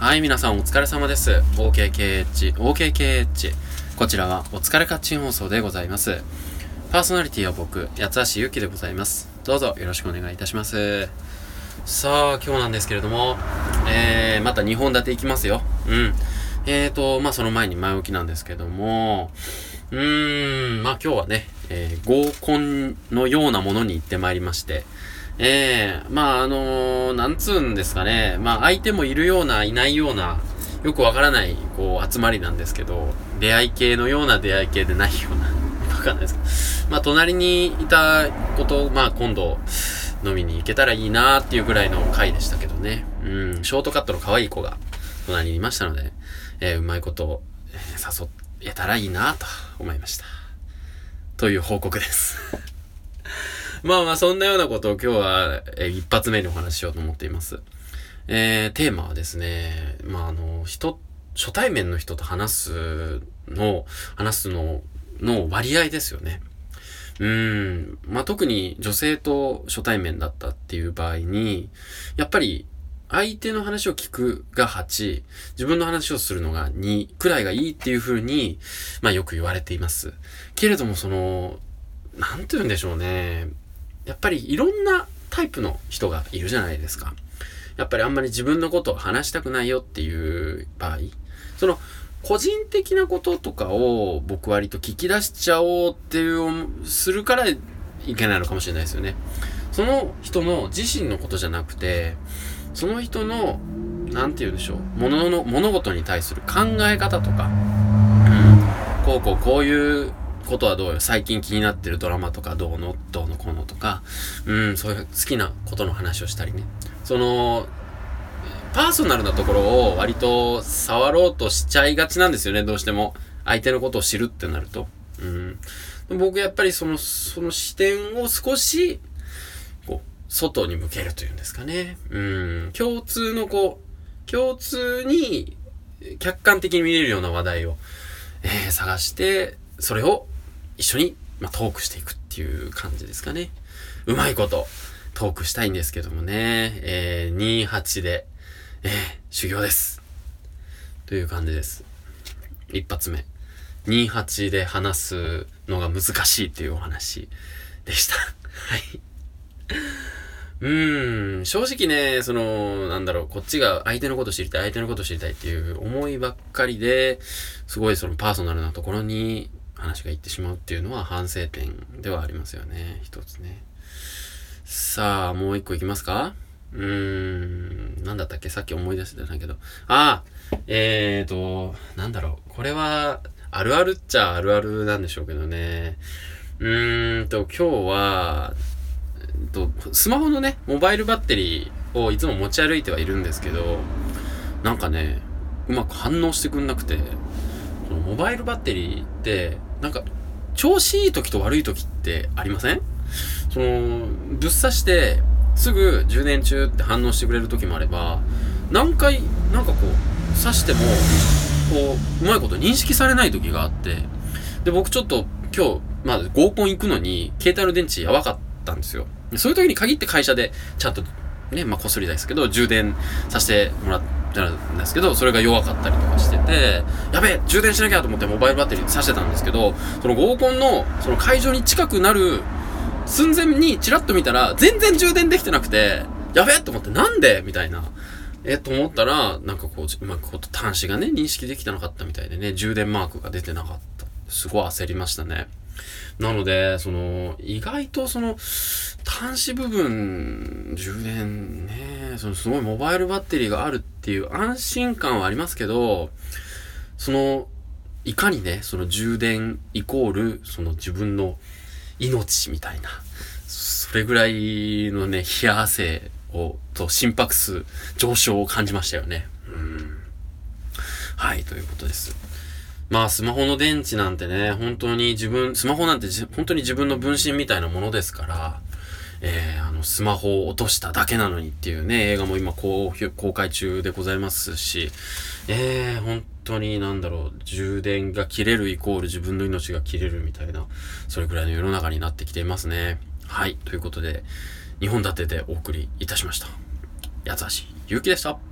はい、皆さんお疲れ様です。OKKH、OKKH。こちらはお疲れカッチン放送でございます。パーソナリティは僕、八橋ゆきでございます。どうぞよろしくお願いいたします。さあ、今日なんですけれども、えー、また2本立ていきますよ。うん。えーと、まあその前に前置きなんですけども、うーん、まあ今日はね、えー、合コンのようなものに行ってまいりまして、ええー、まああのー、なんつうんですかね、まあ相手もいるような、いないような、よくわからない、こう、集まりなんですけど、出会い系のような出会い系でないような、わかんないですけど、まあ隣にいたこと、まあ今度、飲みに行けたらいいなーっていうぐらいの回でしたけどね。うん、ショートカットの可愛い子が隣にいましたので、えー、うまいことを、え、誘えたらいいなと思いました。という報告です まあまあ、そんなようなことを今日は、一発目にお話ししようと思っています。えー、テーマはですね、まああの、人、初対面の人と話すの、話すの、の割合ですよね。うん。まあ、特に女性と初対面だったっていう場合に、やっぱり相手の話を聞くが8、自分の話をするのが2くらいがいいっていう風に、まあよく言われています。けれどもその、なんて言うんでしょうね。やっぱりいろんなタイプの人がいるじゃないですか。やっぱりあんまり自分のことを話したくないよっていう場合、その、個人的なこととかを僕割と聞き出しちゃおうっていう、するからいけないのかもしれないですよね。その人の自身のことじゃなくて、その人の、なんて言うんでしょう、物の、物事に対する考え方とか、うん、こうこうこういうことはどうよ、最近気になってるドラマとかどうの、どうのこうのとか、うん、そういう好きなことの話をしたりね。その、パーソナルなところを割と触ろうとしちゃいがちなんですよね、どうしても。相手のことを知るってなると。うん。僕やっぱりその、その視点を少し、こう、外に向けるというんですかね。うん。共通のこう、共通に客観的に見れるような話題を、えー、探して、それを一緒に、まあ、トークしていくっていう感じですかね。うまいこと、トークしたいんですけどもね。えー、28で、えー、修行です。という感じです。一発目。28で話すのが難しいっていうお話でした。はい。うーん、正直ね、その、なんだろう、こっちが相手のこと知りたい、相手のこと知りたいっていう思いばっかりで、すごいそのパーソナルなところに話がいってしまうっていうのは反省点ではありますよね。一つね。さあ、もう一個いきますか？うーん、なんだったっけ？さっき思い出してたんだけど。ああえーと、なんだろう。これは、あるあるっちゃあるあるなんでしょうけどね。うーんと、今日は、えっと、スマホのね、モバイルバッテリーをいつも持ち歩いてはいるんですけど、なんかね、うまく反応してくんなくて、このモバイルバッテリーって、なんか、調子いい時と悪い時ってありません？その、ぶっ刺して、すぐ充電中って反応してくれる時もあれば、何回、なんかこう、刺しても、こう、うまいこと認識されない時があって、で、僕ちょっと今日、まあ合コン行くのに、携帯の電池やばかったんですよ。そういう時に限って会社で、ちゃんと、ね、まあこすりですけど、充電させてもらってたんですけど、それが弱かったりとかしてて、やべえ、充電しなきゃと思ってモバイルバッテリー挿してたんですけど、その合コンの、その会場に近くなる寸前にチラッと見たら、全然充電できてなくて、やべえと思って、なんで？みたいな。えと思ったら、なんかこう、うまくこう端子がね、認識できてなかったみたいでね、充電マークが出てなかった。すごい焦りましたね。なので、その、意外とその、端子部分、充電ね、そのすごいモバイルバッテリーがあるっていう安心感はありますけど、その、いかにね、その充電イコール、その自分の命みたいな、それぐらいのね、冷や汗を、と心拍数上昇を感じましたよね。うん。はい、ということです。まあ、スマホの電池なんてね、本当に自分、スマホなんて本当に自分の分身みたいなものですから、えー、あの、スマホを落としただけなのにっていうね、映画も今公公開中でございますし、えー、本当になんだろう、充電が切れるイコール自分の命が切れるみたいな、それくらいの世の中になってきていますね。はい、ということで、2本立てでお送りいたしました。八橋ゆうきでした。